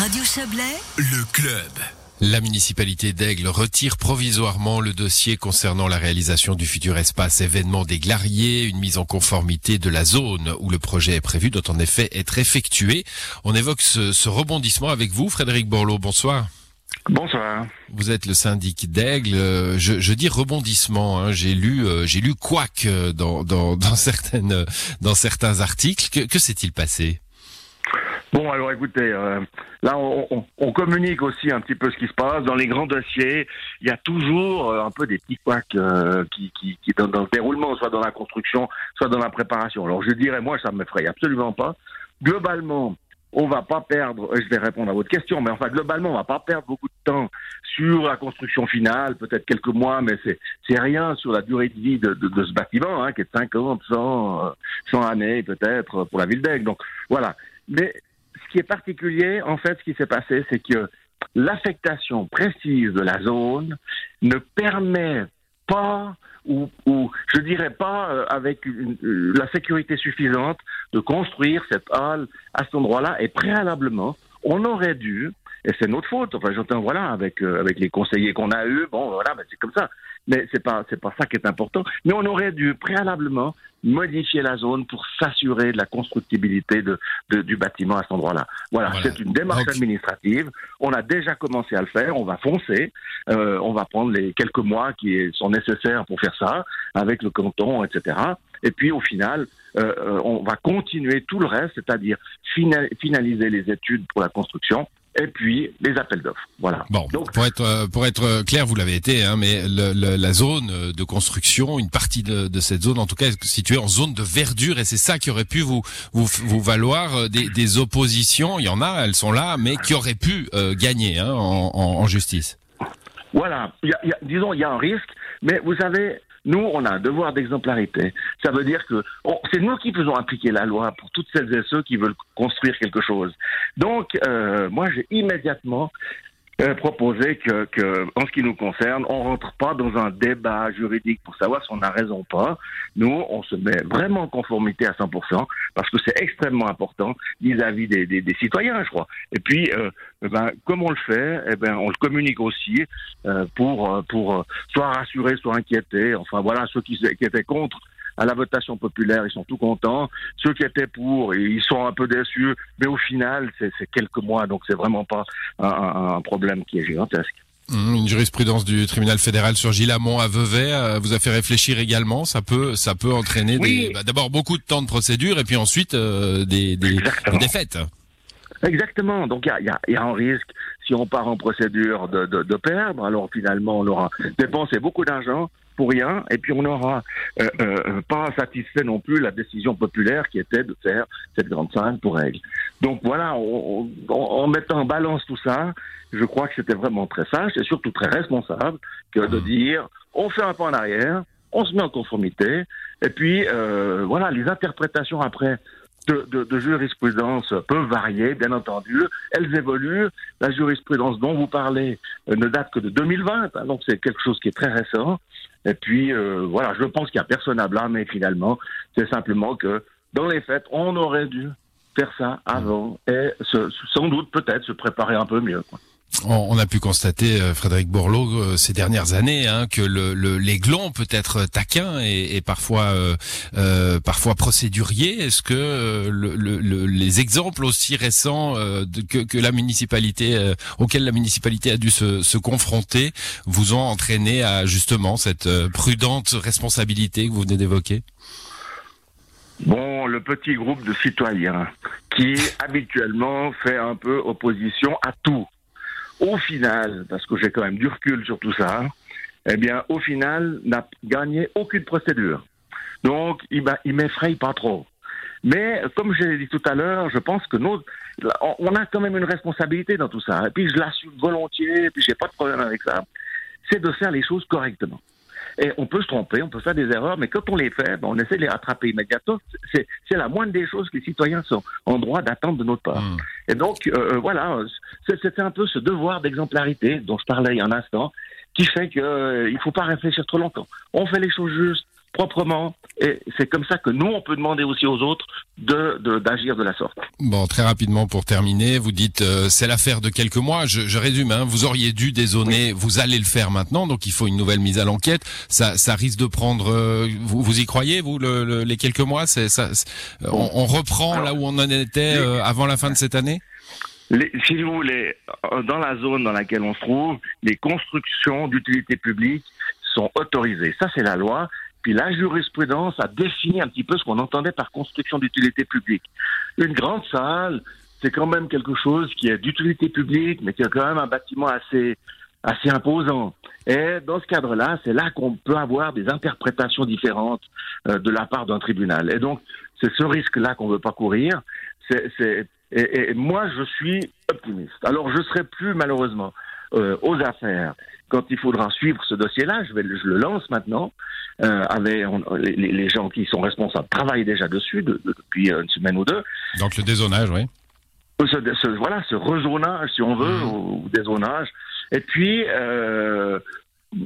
Radio Chablais, Le club. La municipalité d'Aigle retire provisoirement le dossier concernant la réalisation du futur espace événement des Glariers, une mise en conformité de la zone où le projet est prévu doit en effet être effectué. On évoque ce, ce rebondissement avec vous, Frédéric Borloo. Bonsoir. Bonsoir. Vous êtes le syndic d'Aigle. Je, je dis rebondissement. hein. J'ai lu, euh, j'ai lu quack euh, dans, dans, dans certaines, dans certains articles. Que, que s'est-il passé? Bon, alors écoutez, euh, là on, on- on communique aussi un petit peu ce qui se passe. Dans les grands dossiers, il y a toujours euh, un peu des petits couacs euh, qui, qui, qui dans, dans le déroulement, soit dans la construction, soit dans la préparation. Alors je dirais, moi, ça ne m'effraie absolument pas. Globalement, on va pas perdre, euh, je vais répondre à votre question, mais enfin, globalement, on va pas perdre beaucoup de temps sur la construction finale, peut-être quelques mois, mais c'est, c'est rien sur la durée de vie de, de, de ce bâtiment, hein, qui est de 50, 100, euh, 100 années peut-être pour la ville d'Aigle. Donc voilà. Mais qui est particulier, en fait, ce qui s'est passé, c'est que l'affectation précise de la zone ne permet pas, ou, je dirais pas euh, avec euh, la sécurité suffisante, de construire cette halle à cet endroit-là. Et préalablement, on aurait dû, et c'est notre faute, enfin j'entends voilà avec euh, avec les conseillers qu'on a eus, bon voilà, ben, c'est comme ça. Mais c'est pas c'est pas ça qui est important. Mais on aurait dû préalablement modifier la zone pour s'assurer de la constructibilité de, de- du bâtiment à cet endroit-là. Voilà, Voilà. c'est une démarche administrative. On a déjà commencé à le faire. On va foncer. Euh, on va prendre les quelques mois qui sont nécessaires pour faire ça avec le canton, etc. Et puis au final, euh, euh, on va continuer tout le reste, c'est-à-dire fina- finaliser les études pour la construction et puis les appels d'offres. Voilà. Bon, Donc- pour être euh, pour être clair, vous l'avez été, hein, mais le- le- la zone euh, de construction, une partie de, de cette zone, en tout cas, est située en zone de verdure, et c'est ça qui aurait pu vous vous, vous valoir euh, des, des oppositions. Il y en a, elles sont là, mais qui auraient pu euh, gagner hein, en, en- en justice. Voilà, Il y a- y a- disons, il y a un risque, mais vous savez, nous, on a un devoir d'exemplarité. Ça veut dire que c'est nous qui faisons appliquer la loi pour toutes celles et ceux qui veulent construire quelque chose. Donc, euh, moi, j'ai immédiatement euh, proposé que, que, en ce qui nous concerne, on rentre pas dans un débat juridique pour savoir si on a raison ou pas. Nous, on se met vraiment en conformité à 100% parce que c'est extrêmement important vis-à-vis des, des, des citoyens, je crois. Et puis, euh, eh ben, comme on le fait, eh ben, on le communique aussi euh, pour, euh, pour euh, soit rassurer, soit inquiéter. Enfin, voilà, ceux qui, qui étaient contre à la votation populaire, ils sont tout contents. Ceux qui étaient pour, ils sont un peu déçus. Mais au final, c'est quelques mois, donc c'est vraiment pas un, problème qui est gigantesque. Hum, Une jurisprudence du tribunal fédéral sur Gilamont à Vevey euh, vous a fait réfléchir également. Ça peut ça peut entraîner Oui. bah, d'abord beaucoup de temps de procédure et puis ensuite euh, des, des, Exactement. des défaites. Exactement. Donc il y a, il y a- il y a un risque si on part en procédure de, de, de perdre. Alors finalement, on aura dépensé beaucoup d'argent pour rien, et puis on n'aura euh, euh, pas satisfait non plus la décision populaire qui était de faire cette grande scène pour règle. Donc voilà, on- on- en mettant en balance tout ça, je crois que c'était vraiment très sage et surtout très responsable que de dire on fait un pas en arrière, on se met en conformité, et puis euh, voilà, les interprétations après de, de, de jurisprudence peuvent varier, bien entendu. Elles évoluent. La jurisprudence dont vous parlez euh, ne date que de 2020, hein, donc c'est quelque chose qui est très récent. Et puis euh, voilà, je pense qu'il n'y a personne à blâmer finalement. C'est simplement que dans les faits, on aurait dû faire ça avant et sans doute peut-être se préparer un peu mieux. On, a pu constater, euh, Frédéric Borloo, euh, ces dernières années, hein, que le, le- l'aiglon peut être taquin et, et parfois, euh, euh, parfois procédurier. Est-ce que le, le- le- les exemples aussi récents que, la municipalité, auxquels la municipalité a dû se, se confronter, vous ont entraîné à justement cette prudente responsabilité que vous venez d'évoquer? Bon, le petit groupe de citoyens qui habituellement fait un peu opposition à tout. Au final, parce que j'ai quand même du recul sur tout ça, eh bien, au final, n'a gagné aucune procédure. Donc, il, il m'effraie pas trop. Mais, comme je l'ai dit tout à l'heure, je pense que nous, on a quand même une responsabilité dans tout ça. Et puis, je l'assume volontiers, et puis j'ai pas de problème avec ça. C'est de faire les choses correctement. Et on peut se tromper, on peut faire des erreurs, mais quand on les fait, ben, on essaie de les rattraper immédiatement. C'est, c'est la moindre des choses que les citoyens sont en droit d'attendre de notre part. Hmm. Et donc, euh, voilà, c'est- c'était un peu ce devoir d'exemplarité dont je parlais il y a un instant, qui fait qu'il ne faut pas réfléchir trop longtemps. On fait les choses justes, proprement. Et c'est comme ça que nous, on peut demander aussi aux autres de d'agir de, la sorte. Bon, très rapidement pour terminer, vous dites euh, c'est l'affaire de quelques mois. Je, je résume. Hein, vous auriez dû dézoner, vous allez le faire maintenant, donc il faut une nouvelle mise à l'enquête. Ça, ça risque de prendre. Euh, vous, vous y croyez vous le, les quelques mois? C'est ça. On, on, reprend là où on en était euh, avant la fin de cette année? Les, si vous voulez, dans la zone dans laquelle on se trouve, les constructions d'utilité publique sont autorisées. Ça, c'est la loi. Puis la jurisprudence a défini un petit peu ce qu'on entendait par construction d'utilité publique. Une grande salle, c'est quand même quelque chose qui est d'utilité publique, mais qui est quand même un bâtiment assez assez imposant. Et dans ce cadre-là, c'est là, qu'on peut avoir des interprétations différentes euh, de la part d'un tribunal. Et donc, c'est ce risque-là qu'on ne veut pas courir. Et, et, moi, je suis optimiste. Alors, je serai plus malheureusement euh, aux affaires quand il faudra suivre ce dossier-là, je, je le lance maintenant. Euh, les, les, gens qui sont responsables travaillent déjà dessus depuis une semaine ou deux. Donc le dézonage, oui. Ce, voilà, ce rezonage, si on veut, mmh. ou, dézonage. Et puis, euh,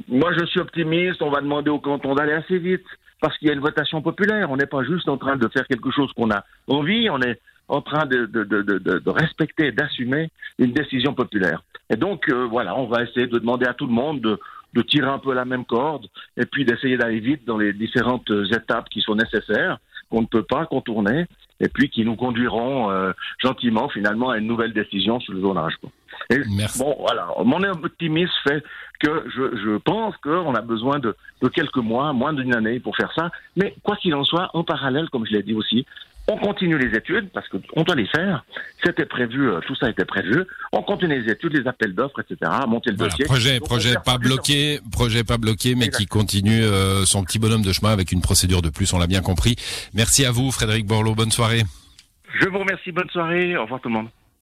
moi, je suis optimiste. On va demander au canton d'aller assez vite parce qu'il y a une votation populaire. On n'est pas juste en train de faire quelque chose qu'on a envie. On est en train de, de, de, de respecter et d'assumer une décision populaire. Et donc, euh, voilà, on va essayer de demander à tout le monde de, de tirer un peu la même corde et puis d'essayer d'aller vite dans les différentes étapes qui sont nécessaires, qu'on ne peut pas contourner, et puis qui nous conduiront euh, gentiment finalement à une nouvelle décision sur le zonage. Et Merci. bon, voilà, mon optimisme fait que je, je pense qu'on a besoin de, de quelques mois, moins d'une année pour faire ça. Mais quoi qu'il en soit, en parallèle, comme je l'ai dit aussi, on continue les études parce qu'on doit les faire. C'était prévu, euh, tout ça était prévu. On continue les études, les appels d'offres, etc. Monter le dossier. Projet, projet pas bloqué, projet pas bloqué, mais qui continue euh, son petit bonhomme de chemin avec une procédure de plus. On l'a bien compris. Merci à vous, Frédéric Borloo. Bonne soirée. Je vous remercie. Bonne soirée. Au revoir tout le monde.